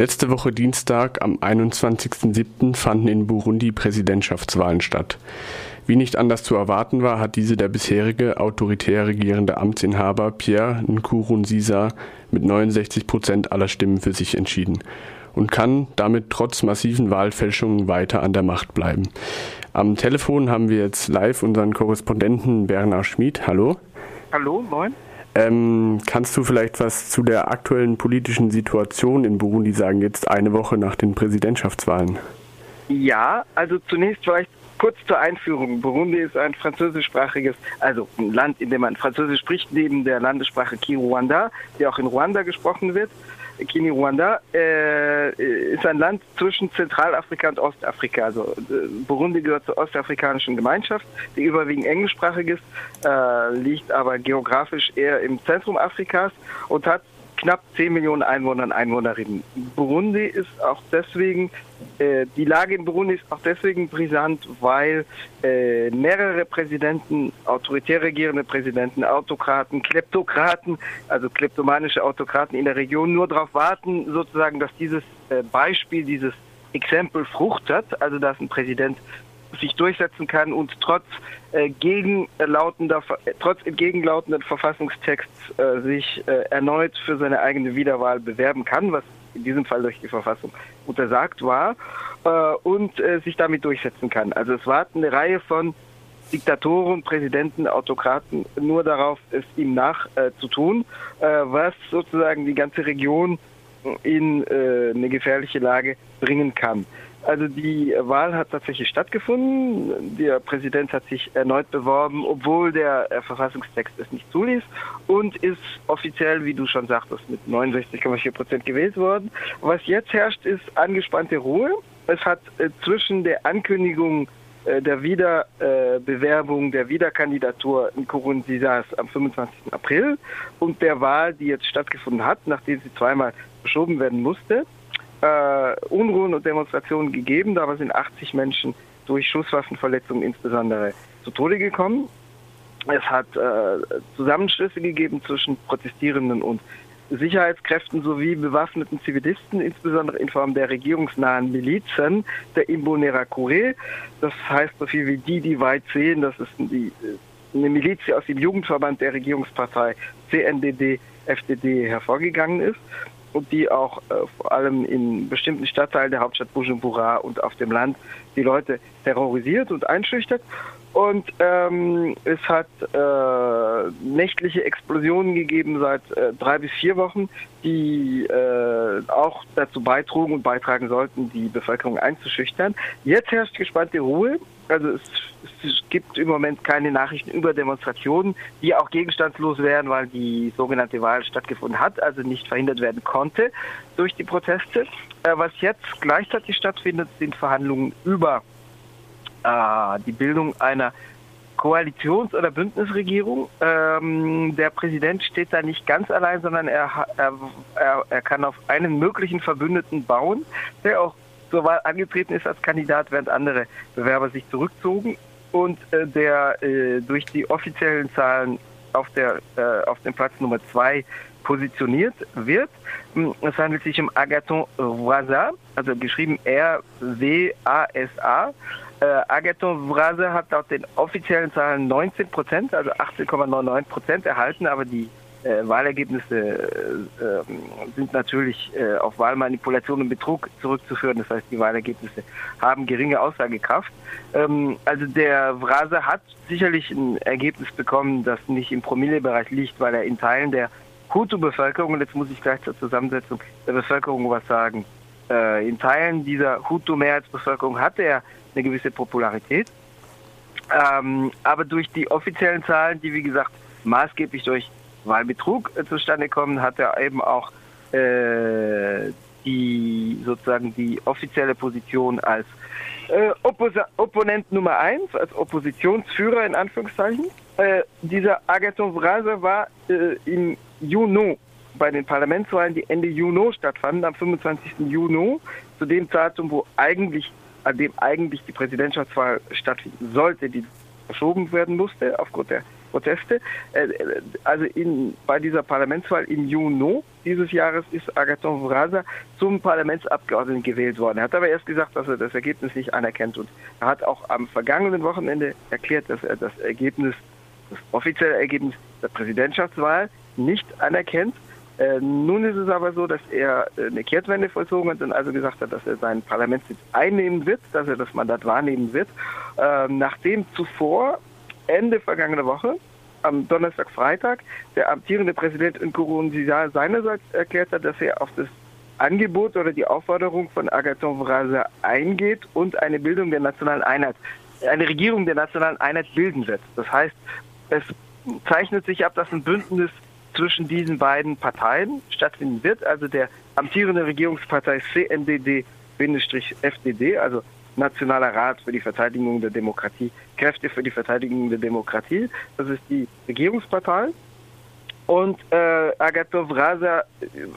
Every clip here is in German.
Letzte Woche Dienstag am 21.07. fanden in Burundi Präsidentschaftswahlen statt. Wie nicht anders zu erwarten war, hat diese der bisherige autoritär regierende Amtsinhaber Pierre Nkurunziza mit 69 Prozent aller Stimmen für sich entschieden und kann damit trotz massiven Wahlfälschungen weiter an der Macht bleiben. Am Telefon haben wir jetzt live unseren Korrespondenten Bernhard Schmid. Hallo. Hallo, moin. Ähm, kannst du vielleicht was zu der aktuellen politischen Situation in Burundi sagen, jetzt eine Woche nach den Präsidentschaftswahlen? Ja, also zunächst vielleicht kurz zur Einführung. Burundi ist ein französischsprachiges, also ein Land, in dem man Französisch spricht, neben der Landessprache Kiruanda, die auch in Ruanda gesprochen wird. Kini-Ruanda äh, ist ein Land zwischen Zentralafrika und Ostafrika. Also äh, Burundi gehört zur ostafrikanischen Gemeinschaft, die überwiegend englischsprachig ist, äh, liegt aber geografisch eher im Zentrum Afrikas und hat knapp 10 Millionen Einwohner und Einwohnerinnen. Burundi ist auch deswegen, äh, die Lage in Burundi ist auch deswegen brisant, weil äh, mehrere Präsidenten, autoritär regierende Präsidenten, Autokraten, Kleptokraten, also kleptomanische Autokraten in der Region nur darauf warten, sozusagen, dass dieses äh, Beispiel, dieses Exempel Frucht hat, also dass ein Präsident sich durchsetzen kann und trotz äh, gegenlautender, trotz entgegenlautenden Verfassungstexts äh, sich äh, erneut für seine eigene Wiederwahl bewerben kann, was in diesem Fall durch die Verfassung untersagt war, äh, und äh, sich damit durchsetzen kann. Also es warten eine Reihe von Diktatoren, Präsidenten, Autokraten nur darauf, es ihm nachzutun, äh, was sozusagen die ganze Region in eine gefährliche Lage bringen kann. Also die Wahl hat tatsächlich stattgefunden. Der Präsident hat sich erneut beworben, obwohl der äh, Verfassungstext es nicht zuließ und ist offiziell, wie du schon sagtest, mit 69,4 Prozent gewählt worden. Was jetzt herrscht, ist angespannte Ruhe. Es hat äh, zwischen der Ankündigung äh, der Wiederbewerbung, der Wiederkandidatur in Kurunzisas am 25. April und der Wahl, die jetzt stattgefunden hat, nachdem sie zweimal verschoben werden musste, äh, Unruhen und Demonstrationen gegeben. Dabei sind 80 Menschen durch Schusswaffenverletzungen insbesondere zu Tode gekommen. Es hat äh, Zusammenschlüsse gegeben zwischen Protestierenden und Sicherheitskräften sowie bewaffneten Zivilisten, insbesondere in Form der regierungsnahen Milizen der Imbonerakure. Das heißt so viel wie die, die weit sehen. Das ist die, äh, eine Miliz, die aus dem Jugendverband der Regierungspartei CNDD, FDD hervorgegangen ist und die auch äh, vor allem in bestimmten Stadtteilen der Hauptstadt Bujumbura und auf dem Land die Leute terrorisiert und einschüchtert. Und ähm, es hat äh, nächtliche Explosionen gegeben seit äh, drei bis vier Wochen, die äh, auch dazu beitrugen und beitragen sollten, die Bevölkerung einzuschüchtern. Jetzt herrscht gespannte Ruhe. Also es, es gibt im Moment keine Nachrichten über Demonstrationen, die auch gegenstandslos wären, weil die sogenannte Wahl stattgefunden hat, also nicht verhindert werden konnte durch die Proteste. Äh, was jetzt gleichzeitig stattfindet, sind Verhandlungen über äh, die Bildung einer Koalitions- oder Bündnisregierung. Ähm, der Präsident steht da nicht ganz allein, sondern er, er, er kann auf einen möglichen Verbündeten bauen, der auch zur Wahl angetreten ist als Kandidat, während andere Bewerber sich zurückzogen und äh, der äh, durch die offiziellen Zahlen auf, der, äh, auf dem Platz Nummer zwei positioniert wird. Es handelt sich um Agathon Voisa, also geschrieben R-W-A-S-A. Äh, Agathon Vrase hat laut den offiziellen Zahlen 19 Prozent, also 18,99 Prozent erhalten, aber die äh, Wahlergebnisse äh, äh, sind natürlich äh, auf Wahlmanipulation und Betrug zurückzuführen. Das heißt, die Wahlergebnisse haben geringe Aussagekraft. Ähm, also der Vrase hat sicherlich ein Ergebnis bekommen, das nicht im Promillebereich liegt, weil er in Teilen der Hutu-Bevölkerung, und jetzt muss ich gleich zur Zusammensetzung der Bevölkerung was sagen, äh, in Teilen dieser Hutu-Mehrheitsbevölkerung hatte er eine gewisse Popularität. Ähm, aber durch die offiziellen Zahlen, die wie gesagt maßgeblich durch Wahlbetrug äh, zustande kommen, hat er eben auch äh, die sozusagen die offizielle Position als äh, Oppos Opponent Nummer eins, als Oppositionsführer in Anführungszeichen. Äh, dieser Agathon Vrase war äh, im Juni bei den Parlamentswahlen, die Ende Juni stattfanden, am 25. Juni, zu dem Datum, wo eigentlich, an dem eigentlich die Präsidentschaftswahl stattfinden sollte, die verschoben werden musste aufgrund der Proteste. Äh, also in, bei dieser Parlamentswahl im Juni dieses Jahres ist Agathon Vrasa zum Parlamentsabgeordneten gewählt worden. Er hat aber erst gesagt, dass er das Ergebnis nicht anerkennt und er hat auch am vergangenen Wochenende erklärt, dass er das Ergebnis, das offizielle Ergebnis der Präsidentschaftswahl nicht anerkennt. Äh, nun ist es aber so, dass er äh, eine Kehrtwende vollzogen hat und also gesagt hat, dass er seinen Parlamentssitz einnehmen wird, dass er das Mandat wahrnehmen wird, äh, nachdem zuvor Ende vergangener Woche am Donnerstag, Freitag der amtierende Präsident Nkurunziza seinerseits erklärt hat, dass er auf das Angebot oder die Aufforderung von Agathon Vrasa eingeht und eine Bildung der nationalen Einheit, eine Regierung der nationalen Einheit bilden wird. Das heißt, es zeichnet sich ab, dass ein Bündnis zwischen diesen beiden Parteien stattfinden wird, also der amtierende Regierungspartei CNDD-FDD, also Nationaler Rat für die Verteidigung der Demokratie, Kräfte für die Verteidigung der Demokratie, das ist die Regierungspartei. Und äh, Agathon Vrasa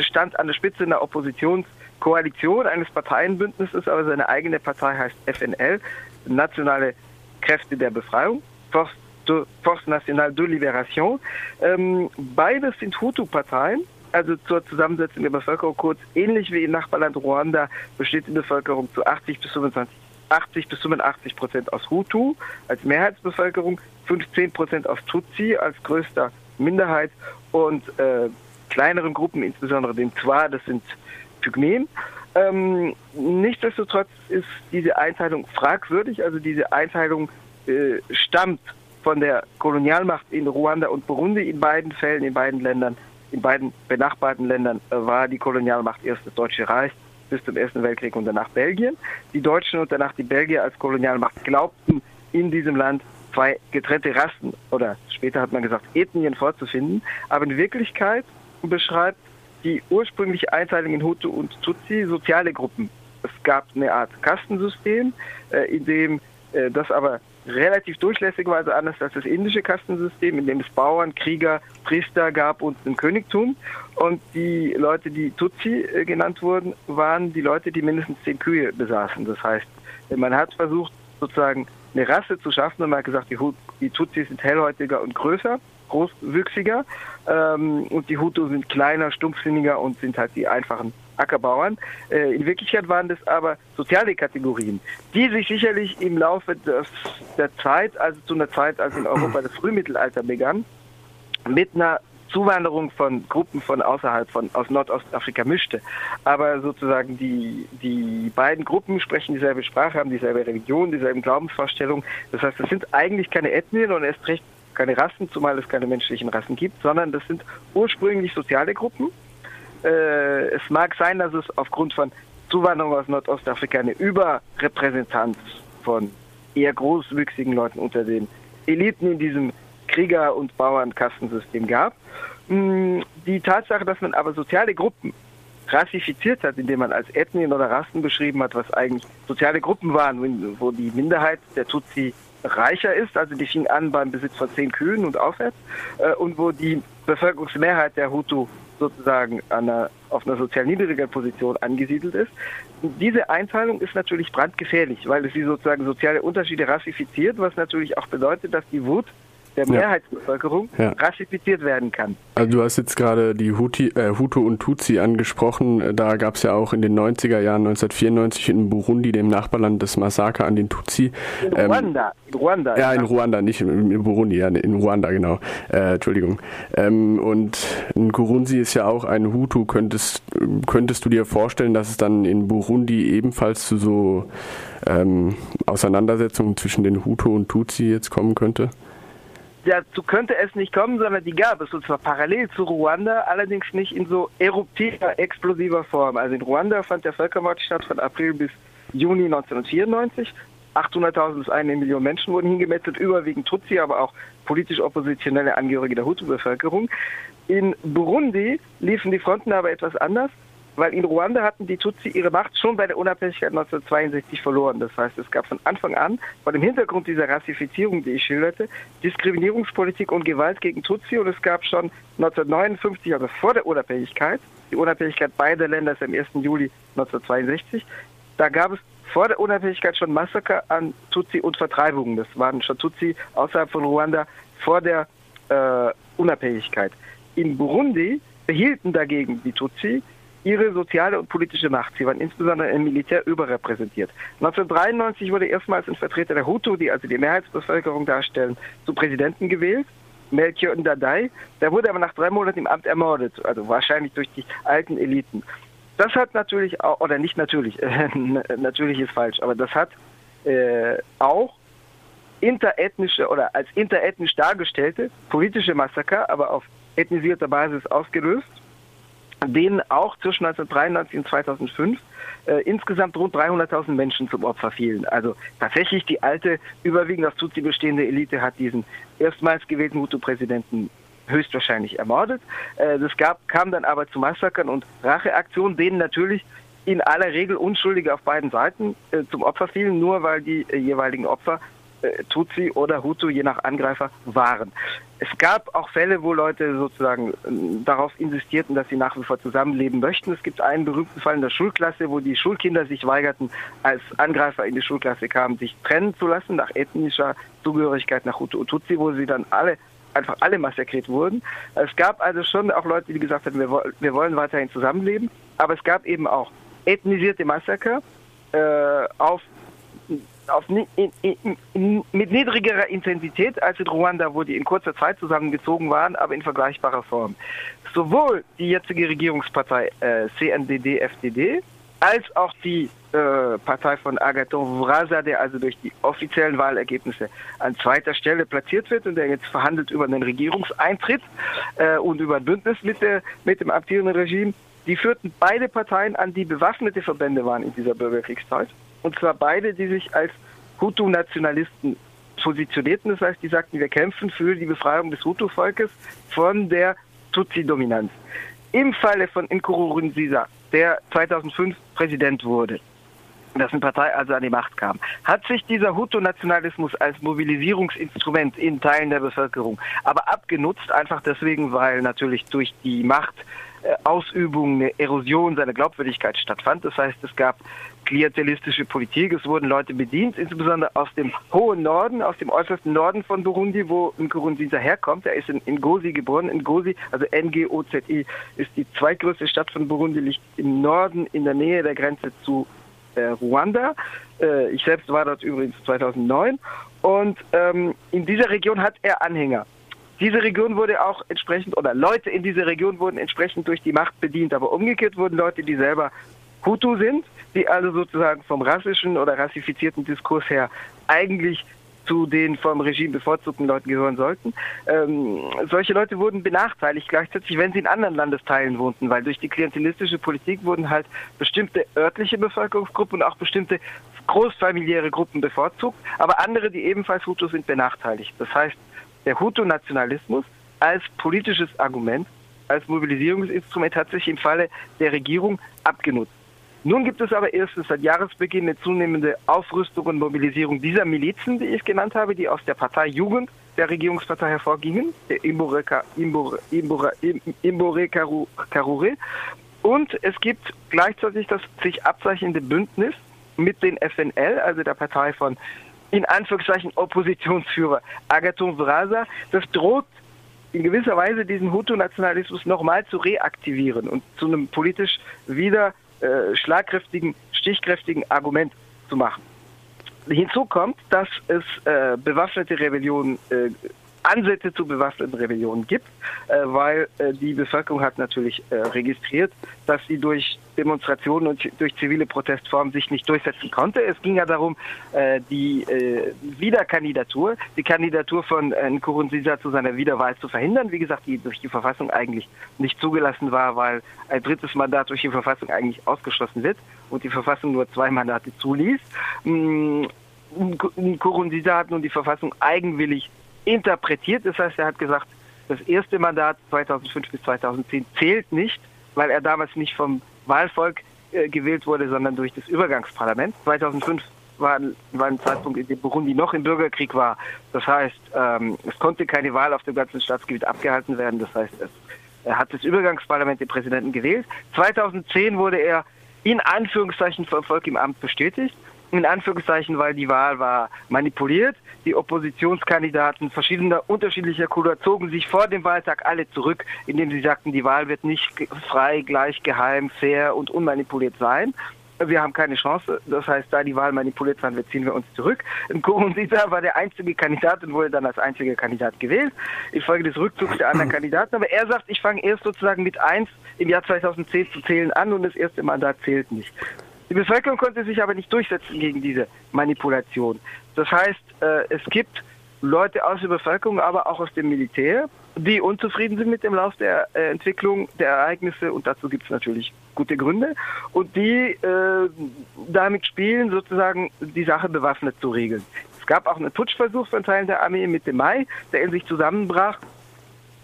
stand an der Spitze einer Oppositionskoalition eines Parteienbündnisses, aber seine eigene Partei heißt FNL, Nationale Kräfte der Befreiung, Force de Force Nationale de Libération. Ähm, beides sind Hutu-Parteien, also zur Zusammensetzung der Bevölkerung kurz, ähnlich wie im Nachbarland Ruanda besteht die Bevölkerung zu 80 bis 25 80 bis 85 Prozent aus Hutu als Mehrheitsbevölkerung, 15 Prozent aus Tutsi als größter Minderheit und äh, kleineren Gruppen, insbesondere den Twa, das sind Pygmäen. Ähm, nichtsdestotrotz ist diese Einteilung fragwürdig, also diese Einteilung äh, stammt von der Kolonialmacht in Ruanda und Burundi. In beiden Fällen, in beiden Ländern, in beiden benachbarten Ländern äh, war die Kolonialmacht erst das Deutsche Reich bis zum Ersten Weltkrieg und danach Belgien. Die Deutschen und danach die Belgier als Kolonialmacht glaubten, in diesem Land zwei getrennte Rassen oder später hat man gesagt Ethnien vorzufinden. Aber in Wirklichkeit beschreibt die ursprüngliche Einteilung in Hutu und Tutsi soziale Gruppen. Es gab eine Art Kastensystem, äh, in dem äh, das aber relativ durchlässig war, also anders als das indische Kastensystem, in dem es Bauern, Krieger, Priester gab und ein Königtum. Und die Leute, die Tutsi äh, genannt wurden, waren die Leute, die mindestens zehn Kühe besaßen. Das heißt, man hat versucht, sozusagen eine Rasse zu schaffen und man hat gesagt, die, die Tutsis sind hellhäutiger und größer, großwüchsiger ähm, und die Hutu sind kleiner, stumpfsinniger und sind halt die einfachen Ackerbauern. Äh, in Wirklichkeit waren das aber soziale Kategorien, die sich sicherlich im Laufe des, der Zeit, also zu einer Zeit, als in Europa das Frühmittelalter begann, mit einer Zuwanderung von Gruppen von außerhalb von aus Nordostafrika mischte. Aber sozusagen die, die beiden Gruppen sprechen dieselbe Sprache, haben dieselbe Religion, dieselben Glaubensvorstellungen. Das heißt, das sind eigentlich keine Ethnien und erst recht keine Rassen, zumal es keine menschlichen Rassen gibt, sondern das sind ursprünglich soziale Gruppen, äh, es mag sein, dass es aufgrund von Zuwanderung aus Nordostafrika eine Überrepräsentanz von eher großwüchsigen Leuten unter den Eliten in diesem Krieger- und Bauernkastensystem gab. Hm, die Tatsache, dass man aber soziale Gruppen rassifiziert hat, indem man als Ethnien oder Rassen beschrieben hat, was eigentlich soziale Gruppen waren, wo die Minderheit der Tutsi reicher ist, also die fing an beim Besitz von zehn Kühen und aufwärts, äh, und wo die Bevölkerungsmehrheit der Hutu sozusagen einer, auf einer sozial niedrigen Position angesiedelt ist. Diese Einteilung ist natürlich brandgefährlich, weil sie sozusagen soziale Unterschiede rassifiziert, was natürlich auch bedeutet, dass die Wut der Mehrheitsbevölkerung ja. rassifiziert werden kann. Also du hast jetzt gerade die Huti, äh, Hutu und Tutsi angesprochen. Da gab es ja auch in den 90er Jahren 1994 in Burundi, dem Nachbarland, das Massaker an den Tutsi. In ähm, Ruanda. In Ruanda. Ja, in Ruanda, nicht in, Burundi, ja, in Ruanda, genau. Äh, Entschuldigung. Ähm, und in Kurunzi ist ja auch ein Hutu. Könntest, könntest du dir vorstellen, dass es dann in Burundi ebenfalls zu so ähm, Auseinandersetzungen zwischen den Hutu und Tutsi jetzt kommen könnte? Dazu könnte es nicht kommen, sondern die gab es, und zwar parallel zu Ruanda, allerdings nicht in so eruptiver, explosiver Form. Also in Ruanda fand der Völkermord statt von April bis Juni 1994. 800.000 bis eine Million Menschen wurden hingemetzelt, überwiegend Tutsi, aber auch politisch oppositionelle Angehörige der Hutu-Bevölkerung. In Burundi liefen die Fronten aber etwas anders weil in Ruanda hatten die Tutsi ihre Macht schon bei der Unabhängigkeit 1962 verloren. Das heißt, es gab von Anfang an, vor dem Hintergrund dieser Rassifizierung, die ich schilderte, Diskriminierungspolitik und Gewalt gegen Tutsi und es gab schon 1959, also vor der Unabhängigkeit, die Unabhängigkeit beider Länder ist am 1. Juli 1962, da gab es vor der Unabhängigkeit schon Massaker an Tutsi und Vertreibungen. Das waren schon Tutsi außerhalb von Ruanda vor der äh, Unabhängigkeit. In Burundi behielten dagegen die Tutsi ihre soziale und politische Macht. Sie waren insbesondere im Militär überrepräsentiert. 1993 wurde erstmals ein Vertreter der Hutu, die also die Mehrheitsbevölkerung darstellen, zu Präsidenten gewählt. Melchior Ndadai. Der wurde aber nach drei Monaten im Amt ermordet, also wahrscheinlich durch die alten Eliten. Das hat natürlich auch, oder nicht natürlich, natürlich ist falsch, aber das hat äh, auch interethnische oder als interethnisch dargestellte politische Massaker, aber auf ethnisierter Basis ausgelöst denen auch zwischen 1993 und 2005 äh, insgesamt rund 300.000 Menschen zum Opfer fielen. Also tatsächlich die alte, überwiegend aus Tutsi bestehende Elite hat diesen erstmals gewählten Hutu-Präsidenten höchstwahrscheinlich ermordet. Äh, das gab, kam dann aber zu Massakern und Racheaktionen, denen natürlich in aller Regel Unschuldige auf beiden Seiten äh, zum Opfer fielen, nur weil die äh, jeweiligen Opfer äh, Tutsi oder Hutu, je nach Angreifer, waren. Es gab auch Fälle, wo Leute sozusagen äh, darauf insistierten, dass sie nach wie vor zusammenleben möchten. Es gibt einen berühmten Fall in der Schulklasse, wo die Schulkinder sich weigerten, als Angreifer in die Schulklasse kamen, sich trennen zu lassen nach ethnischer Zugehörigkeit nach Hutu und Tutsi, wo sie dann alle einfach alle massakriert wurden. Es gab also schon auch Leute, die gesagt haben, wir, wir wollen weiterhin zusammenleben, aber es gab eben auch ethnisierte Massaker äh, auf auf, in, in, mit niedrigerer Intensität als in Ruanda, wo die in kurzer Zeit zusammengezogen waren, aber in vergleichbarer Form. Sowohl die jetzige Regierungspartei äh, CNDD-FDD als auch die äh, Partei von Agathon Vraza, der also durch die offiziellen Wahlergebnisse an zweiter Stelle platziert wird und der jetzt verhandelt über einen Regierungseintritt äh, und über ein Bündnis mit, der, mit dem amtierenden Regime, die führten beide Parteien an, die bewaffnete Verbände waren in dieser Bürgerkriegszeit. Und zwar beide, die sich als Hutu-Nationalisten positionierten. Das heißt, die sagten, wir kämpfen für die Befreiung des Hutu-Volkes von der Tutsi-Dominanz. Im Falle von Nkurunziza, der 2005 Präsident wurde, dessen Partei also an die Macht kam, hat sich dieser Hutu-Nationalismus als Mobilisierungsinstrument in Teilen der Bevölkerung aber abgenutzt, einfach deswegen, weil natürlich durch die Machtausübung eine Erosion seiner Glaubwürdigkeit stattfand. Das heißt, es gab klientelistische Politik. Es wurden Leute bedient, insbesondere aus dem hohen Norden, aus dem äußersten Norden von Burundi, wo Nkurunziza herkommt. Er ist in, in Gozi geboren. In Gozi, also N-G-O-Z-I, ist die zweitgrößte Stadt von Burundi, liegt im Norden in der Nähe der Grenze zu äh, Ruanda. Äh, ich selbst war dort übrigens 2009. Und ähm, in dieser Region hat er Anhänger. Diese Region wurde auch entsprechend, oder Leute in dieser Region wurden entsprechend durch die Macht bedient, aber umgekehrt wurden Leute, die selber Hutu sind, die also sozusagen vom rassischen oder rassifizierten Diskurs her eigentlich zu den vom Regime bevorzugten Leuten gehören sollten. Ähm, solche Leute wurden benachteiligt gleichzeitig, wenn sie in anderen Landesteilen wohnten, weil durch die klientelistische Politik wurden halt bestimmte örtliche Bevölkerungsgruppen und auch bestimmte großfamiliäre Gruppen bevorzugt, aber andere, die ebenfalls Hutu sind, benachteiligt. Das heißt, der Hutu-Nationalismus als politisches Argument, als Mobilisierungsinstrument hat sich im Falle der Regierung abgenutzt. Nun gibt es aber erstens seit Jahresbeginn eine zunehmende Aufrüstung und Mobilisierung dieser Milizen, die ich genannt habe, die aus der Partei Jugend der Regierungspartei hervorgingen, der Imbore, Imbore, Imbore, Imbore Karure. Und es gibt gleichzeitig das sich abzeichnende Bündnis mit den FNL, also der Partei von in Anführungszeichen Oppositionsführer Agathon Vrasa. Das droht in gewisser Weise diesen Hutu-Nationalismus nochmal zu reaktivieren und zu einem politisch wieder äh, schlagkräftigen, stichkräftigen Argument zu machen. Hinzu kommt, dass es äh, bewaffnete Rebellionen äh, Ansätze zu bewaffneten Rebellionen gibt, äh, weil äh, die Bevölkerung hat natürlich äh, registriert, dass sie durch Demonstrationen und durch zivile Protestformen sich nicht durchsetzen konnte. Es ging ja darum, äh, die äh, Wiederkandidatur, die Kandidatur von äh, Nkurunziza zu seiner Wiederwahl zu verhindern. Wie gesagt, die durch die Verfassung eigentlich nicht zugelassen war, weil ein drittes Mandat durch die Verfassung eigentlich ausgeschlossen wird und die Verfassung nur zwei Mandate zuließ. Mm, Nkurunziza hat nun die Verfassung eigenwillig interpretiert. Das heißt, er hat gesagt, das erste Mandat 2005 bis 2010 zählt nicht, weil er damals nicht vom Wahlvolk äh, gewählt wurde, sondern durch das Übergangsparlament. 2005 war, war ein Zeitpunkt, in dem Burundi noch im Bürgerkrieg war. Das heißt, ähm, es konnte keine Wahl auf dem ganzen Staatsgebiet abgehalten werden. Das heißt, es, er hat das Übergangsparlament den Präsidenten gewählt. 2010 wurde er in Anführungszeichen vom Volk im Amt bestätigt. In Anführungszeichen, weil die Wahl war manipuliert. Die Oppositionskandidaten verschiedener unterschiedlicher Couleur zogen sich vor dem Wahltag alle zurück, indem sie sagten, die Wahl wird nicht frei, gleich, geheim, fair und unmanipuliert sein. Wir haben keine Chance. Das heißt, da die Wahl manipuliert war, ziehen wir uns zurück. Nkurunziza war der einzige Kandidat und wurde dann als einziger Kandidat gewählt, infolge des Rückzugs der anderen Kandidaten. Aber er sagt, ich fange erst sozusagen mit eins im Jahr 2010 zu zählen an und das erste Mandat zählt nicht. Die Bevölkerung konnte sich aber nicht durchsetzen gegen diese Manipulation. Das heißt, äh, es gibt Leute aus der Bevölkerung, aber auch aus dem Militär, die unzufrieden sind mit dem Lauf der äh, Entwicklung der Ereignisse und dazu gibt es natürlich gute Gründe und die äh, damit spielen, sozusagen die Sache bewaffnet zu regeln. Es gab auch einen Putschversuch von Teilen der Armee Mitte Mai, der in sich zusammenbrach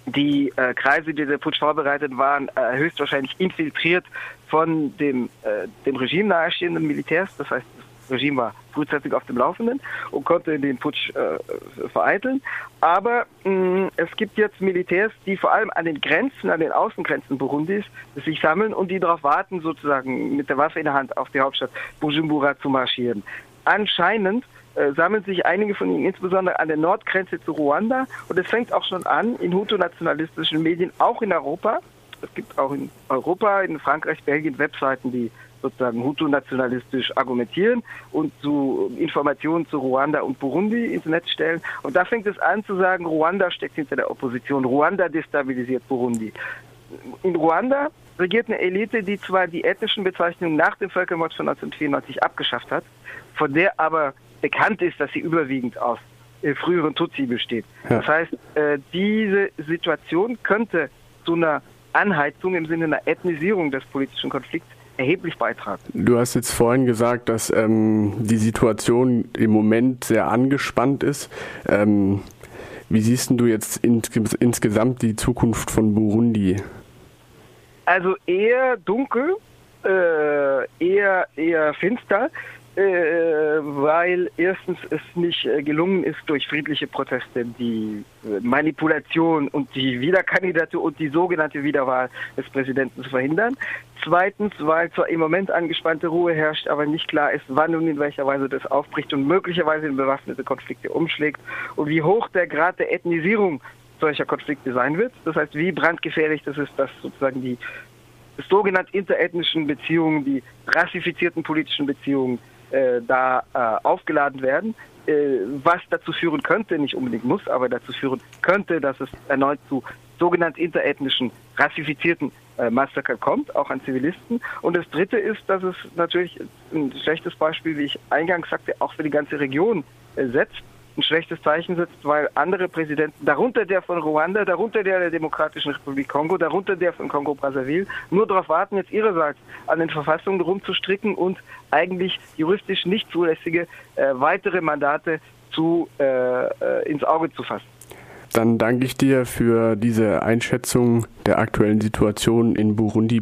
die äh, Kreise, die der Putsch vorbereitet waren, äh, höchstwahrscheinlich infiltriert von dem, äh, dem Regime nahestehenden Militärs. Das heißt, das Regime war frühzeitig auf dem Laufenden und konnte den Putsch äh, vereiteln. Aber mh, es gibt jetzt Militärs, die vor allem an den Grenzen, an den Außengrenzen Burundis sich sammeln und die darauf warten, sozusagen mit der Waffe in der Hand auf die Hauptstadt Bujumbura zu marschieren. Anscheinend äh, sammeln sich einige von ihnen insbesondere an der Nordgrenze zu Ruanda. Und es fängt auch schon an in Hutu-nationalistischen Medien, auch in Europa. Es gibt auch in Europa, in Frankreich, Belgien Webseiten, die sozusagen Hutu-nationalistisch argumentieren und zu Informationen zu Ruanda und Burundi ins Netz stellen. Und da fängt es an zu sagen, Ruanda steckt hinter der Opposition, Ruanda destabilisiert Burundi. In Ruanda regiert eine Elite, die zwar die ethnischen Bezeichnungen nach dem Völkermord von 1994 abgeschafft hat, von der aber bekannt ist, dass sie überwiegend aus äh, früheren Tutsi besteht. Ja. Das heißt, äh, diese Situation könnte zu einer Anheizung im Sinne einer Ethnisierung des politischen Konflikts erheblich beitragen. Du hast jetzt vorhin gesagt, dass ähm, die Situation im Moment sehr angespannt ist. Ähm, wie siehst du jetzt ins, insgesamt die Zukunft von Burundi? Also eher dunkel, äh, eher, eher finster. Äh, weil erstens es nicht äh, gelungen ist, durch friedliche Proteste die äh, Manipulation und die Wiederkandidatur und die sogenannte Wiederwahl des Präsidenten zu verhindern. Zweitens, weil zwar im Moment angespannte Ruhe herrscht, aber nicht klar ist, wann und in welcher Weise das aufbricht und möglicherweise in bewaffnete Konflikte umschlägt und wie hoch der Grad der Ethnisierung solcher Konflikte sein wird. Das heißt, wie brandgefährlich das ist, dass sozusagen die sogenannten interethnischen Beziehungen, die rassifizierten politischen Beziehungen äh, da äh, aufgeladen werden, äh, was dazu führen könnte, nicht unbedingt muss, aber dazu führen könnte, dass es erneut zu sogenannten interethnischen, rassifizierten äh, Massaker kommt, auch an Zivilisten. Und das Dritte ist, dass es natürlich ein schlechtes Beispiel, wie ich eingangs sagte, auch für die ganze Region äh, setzt ein schlechtes Zeichen setzt, weil andere Präsidenten, darunter der von Ruanda, darunter der der Demokratischen Republik Kongo, darunter der von Kongo-Brazzaville, nur darauf warten, jetzt ihrerseits an den Verfassungen rumzustricken und eigentlich juristisch nicht zulässige äh, weitere Mandate zu, äh, äh, ins Auge zu fassen. Dann danke ich dir für diese Einschätzung der aktuellen Situation in Burundi.